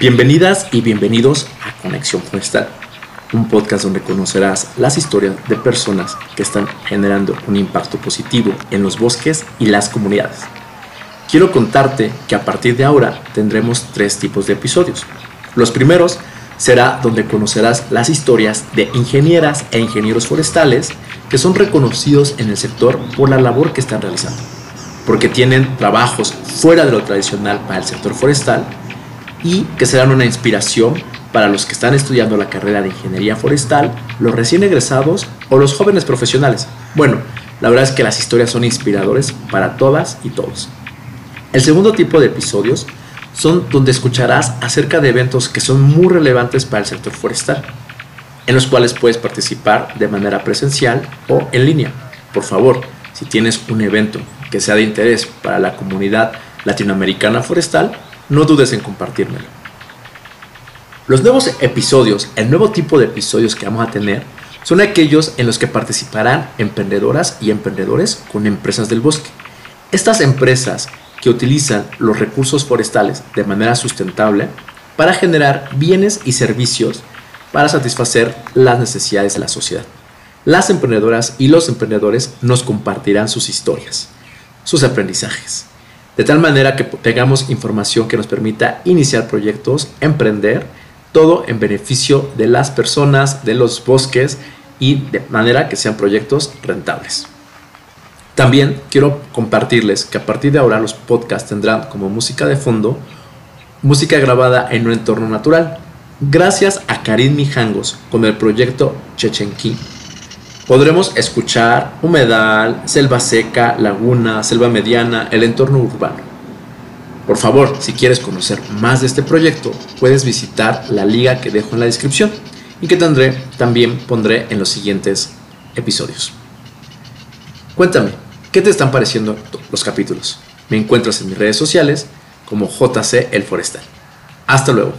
Bienvenidas y bienvenidos a Conexión Forestal, un podcast donde conocerás las historias de personas que están generando un impacto positivo en los bosques y las comunidades. Quiero contarte que a partir de ahora tendremos tres tipos de episodios. Los primeros será donde conocerás las historias de ingenieras e ingenieros forestales que son reconocidos en el sector por la labor que están realizando, porque tienen trabajos fuera de lo tradicional para el sector forestal y que serán una inspiración para los que están estudiando la carrera de ingeniería forestal, los recién egresados o los jóvenes profesionales. Bueno, la verdad es que las historias son inspiradores para todas y todos. El segundo tipo de episodios son donde escucharás acerca de eventos que son muy relevantes para el sector forestal, en los cuales puedes participar de manera presencial o en línea. Por favor, si tienes un evento que sea de interés para la comunidad latinoamericana forestal, no dudes en compartírmelo. Los nuevos episodios, el nuevo tipo de episodios que vamos a tener, son aquellos en los que participarán emprendedoras y emprendedores con empresas del bosque. Estas empresas que utilizan los recursos forestales de manera sustentable para generar bienes y servicios para satisfacer las necesidades de la sociedad. Las emprendedoras y los emprendedores nos compartirán sus historias, sus aprendizajes, de tal manera que tengamos información que nos permita iniciar proyectos, emprender, todo en beneficio de las personas, de los bosques y de manera que sean proyectos rentables. También quiero compartirles que a partir de ahora los podcasts tendrán como música de fondo música grabada en un entorno natural, gracias a Karim Mijangos con el proyecto Chechenquí podremos escuchar humedal, selva seca, laguna, selva mediana, el entorno urbano. Por favor, si quieres conocer más de este proyecto, puedes visitar la liga que dejo en la descripción y que también pondré en los siguientes episodios. Cuéntame, ¿qué te están pareciendo los capítulos? Me encuentras en mis redes sociales como JC El Forestal. Hasta luego.